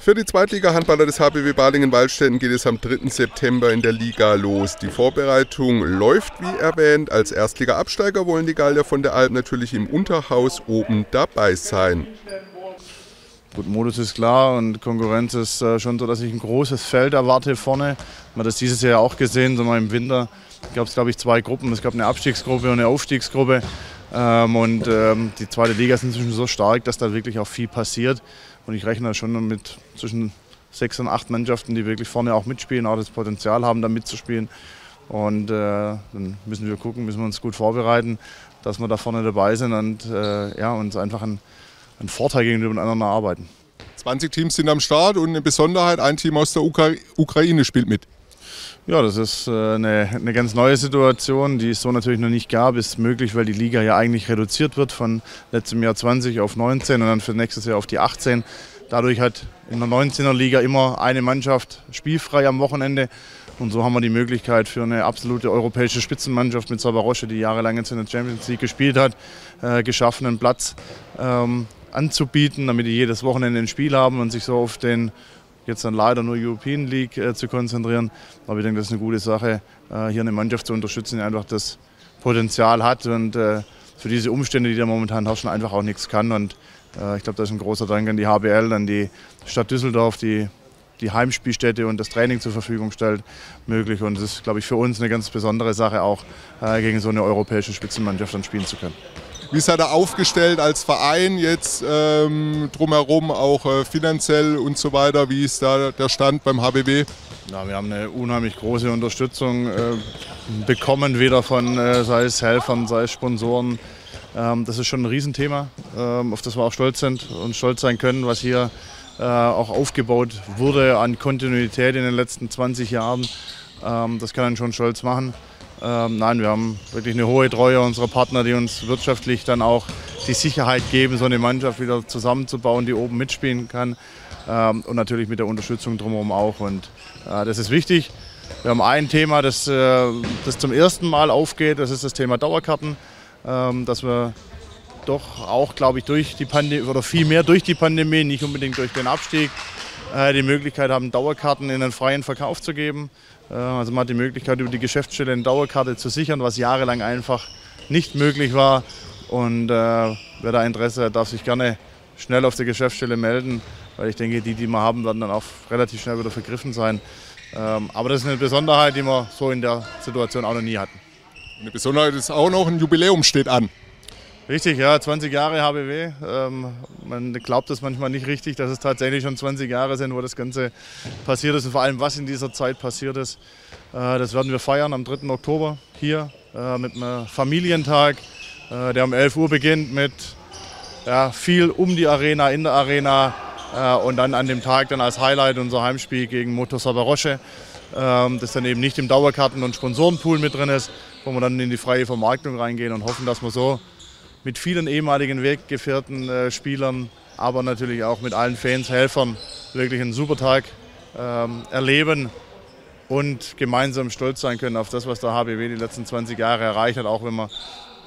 Für die Zweitliga-Handballer des HBW Balingen-Waldstätten geht es am 3. September in der Liga los. Die Vorbereitung läuft wie erwähnt. Als Erstliga-Absteiger wollen die Gallier von der Alp natürlich im Unterhaus oben dabei sein. Gut, Modus ist klar und Konkurrenz ist äh, schon so, dass ich ein großes Feld erwarte vorne. Man hat das dieses Jahr auch gesehen, so mal im Winter gab es, glaube ich, zwei Gruppen. Es gab eine Abstiegsgruppe und eine Aufstiegsgruppe. Ähm, und ähm, die zweite Liga ist inzwischen so stark, dass da wirklich auch viel passiert. Und ich rechne schon mit zwischen sechs und acht Mannschaften, die wirklich vorne auch mitspielen, auch das Potenzial haben, da mitzuspielen. Und äh, dann müssen wir gucken, müssen wir uns gut vorbereiten, dass wir da vorne dabei sind und äh, ja, uns einfach einen einen Vorteil gegenüber den anderen erarbeiten. 20 Teams sind am Start und eine Besonderheit, ein Team aus der Ukra Ukraine spielt mit. Ja, das ist äh, eine, eine, ganz neue Situation, die es so natürlich noch nicht gab. Ist möglich, weil die Liga ja eigentlich reduziert wird von letztem Jahr 20 auf 19 und dann für nächstes Jahr auf die 18. Dadurch hat in der 19er Liga immer eine Mannschaft spielfrei am Wochenende. Und so haben wir die Möglichkeit für eine absolute europäische Spitzenmannschaft mit Sabarosche, die jahrelang jetzt in der Champions League gespielt hat, äh, geschaffen, einen Platz ähm, anzubieten, damit die jedes Wochenende ein Spiel haben und sich so auf den jetzt dann leider nur European League äh, zu konzentrieren. Aber ich denke, das ist eine gute Sache, äh, hier eine Mannschaft zu unterstützen, die einfach das Potenzial hat und äh, für diese Umstände, die da momentan herrschen, einfach auch nichts kann. Und ich glaube, da ist ein großer Dank an die HBL, an die Stadt Düsseldorf, die die Heimspielstätte und das Training zur Verfügung stellt, möglich. Und das ist, glaube ich, für uns eine ganz besondere Sache, auch gegen so eine europäische Spitzenmannschaft dann spielen zu können. Wie seid ihr aufgestellt als Verein jetzt ähm, drumherum, auch äh, finanziell und so weiter? Wie ist da der Stand beim HBW? Ja, wir haben eine unheimlich große Unterstützung äh, bekommen, wieder von äh, sei es Helfern, sei es Sponsoren. Ähm, das ist schon ein Riesenthema, ähm, auf das wir auch stolz sind und stolz sein können, was hier äh, auch aufgebaut wurde an Kontinuität in den letzten 20 Jahren. Ähm, das kann einen schon stolz machen. Ähm, nein, wir haben wirklich eine hohe Treue unserer Partner, die uns wirtschaftlich dann auch die Sicherheit geben, so eine Mannschaft wieder zusammenzubauen, die oben mitspielen kann. Ähm, und natürlich mit der Unterstützung drumherum auch. Und äh, das ist wichtig. Wir haben ein Thema, das, äh, das zum ersten Mal aufgeht, das ist das Thema Dauerkarten. Ähm, dass wir doch auch, glaube ich, durch die Pandemie oder viel mehr durch die Pandemie, nicht unbedingt durch den Abstieg, die Möglichkeit haben, Dauerkarten in den freien Verkauf zu geben. Äh, also man hat die Möglichkeit, über die Geschäftsstelle eine Dauerkarte zu sichern, was jahrelang einfach nicht möglich war. Und äh, wer da Interesse hat, darf sich gerne schnell auf der Geschäftsstelle melden, weil ich denke, die, die wir haben, werden dann auch relativ schnell wieder vergriffen sein. Ähm, aber das ist eine Besonderheit, die wir so in der Situation auch noch nie hatten. Eine Besonderheit ist auch noch, ein Jubiläum steht an. Richtig, ja, 20 Jahre HBW. Ähm, man glaubt das manchmal nicht richtig, dass es tatsächlich schon 20 Jahre sind, wo das Ganze passiert ist und vor allem, was in dieser Zeit passiert ist. Äh, das werden wir feiern am 3. Oktober hier äh, mit einem Familientag, äh, der um 11 Uhr beginnt mit ja, viel um die Arena, in der Arena äh, und dann an dem Tag dann als Highlight unser Heimspiel gegen Motor Sabarosche, ähm, das dann eben nicht im Dauerkarten- und Sponsorenpool mit drin ist, wo wir dann in die freie Vermarktung reingehen und hoffen, dass wir so mit vielen ehemaligen Weggefährten, äh, Spielern, aber natürlich auch mit allen Fans, Helfern wirklich einen super Tag ähm, erleben und gemeinsam stolz sein können auf das, was der HBW die letzten 20 Jahre erreicht hat, auch wenn wir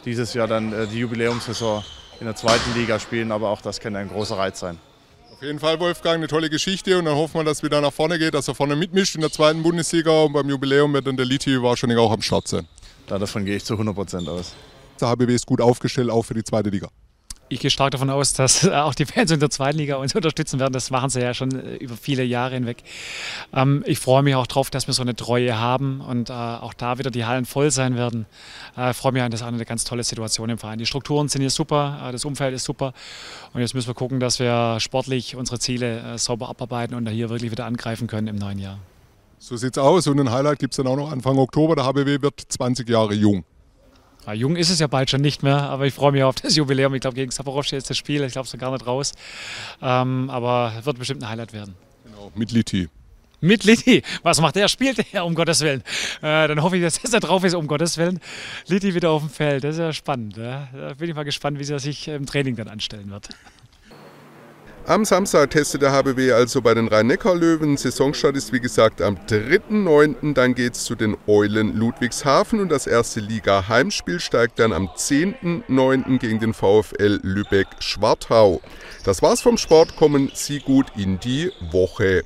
dieses Jahr dann äh, die Jubiläumssaison in der zweiten Liga spielen. Aber auch das kann ein großer Reiz sein. Auf jeden Fall, Wolfgang, eine tolle Geschichte und dann hoffen wir, dass es wieder nach vorne geht, dass er vorne mitmischt in der zweiten Bundesliga und beim Jubiläum wird dann der Liti wahrscheinlich auch am Start sein. Da davon gehe ich zu 100 Prozent aus der HBW ist gut aufgestellt, auch für die zweite Liga. Ich gehe stark davon aus, dass auch die Fans in der zweiten Liga uns unterstützen werden. Das machen sie ja schon äh, über viele Jahre hinweg. Ähm, ich freue mich auch darauf, dass wir so eine Treue haben und äh, auch da wieder die Hallen voll sein werden. Äh, ich freue mich an, das ist eine ganz tolle Situation im Verein. Die Strukturen sind hier super, das Umfeld ist super und jetzt müssen wir gucken, dass wir sportlich unsere Ziele sauber abarbeiten und hier wirklich wieder angreifen können im neuen Jahr. So sieht es aus und ein Highlight gibt es dann auch noch Anfang Oktober. Der HBW wird 20 Jahre jung. Ja, jung ist es ja bald schon nicht mehr, aber ich freue mich auf das Jubiläum. Ich glaube, gegen Saporowski ist das Spiel. Ich glaube, es ist gar nicht raus. Ähm, aber wird bestimmt ein Highlight werden. Genau, mit Liti. Mit Liti. Was macht der? Spielt er, um Gottes Willen. Äh, dann hoffe ich, dass er drauf ist, um Gottes Willen. Liti wieder auf dem Feld. Das ist ja spannend. Ja? Da bin ich mal gespannt, wie er sich im Training dann anstellen wird. Am Samstag testet der HBW also bei den Rhein-Neckar-Löwen. Saisonstart ist wie gesagt am 3.9. Dann geht es zu den Eulen Ludwigshafen und das erste Liga-Heimspiel steigt dann am 10.9. gegen den VfL Lübeck-Schwartau. Das war's vom Sport. Kommen Sie gut in die Woche.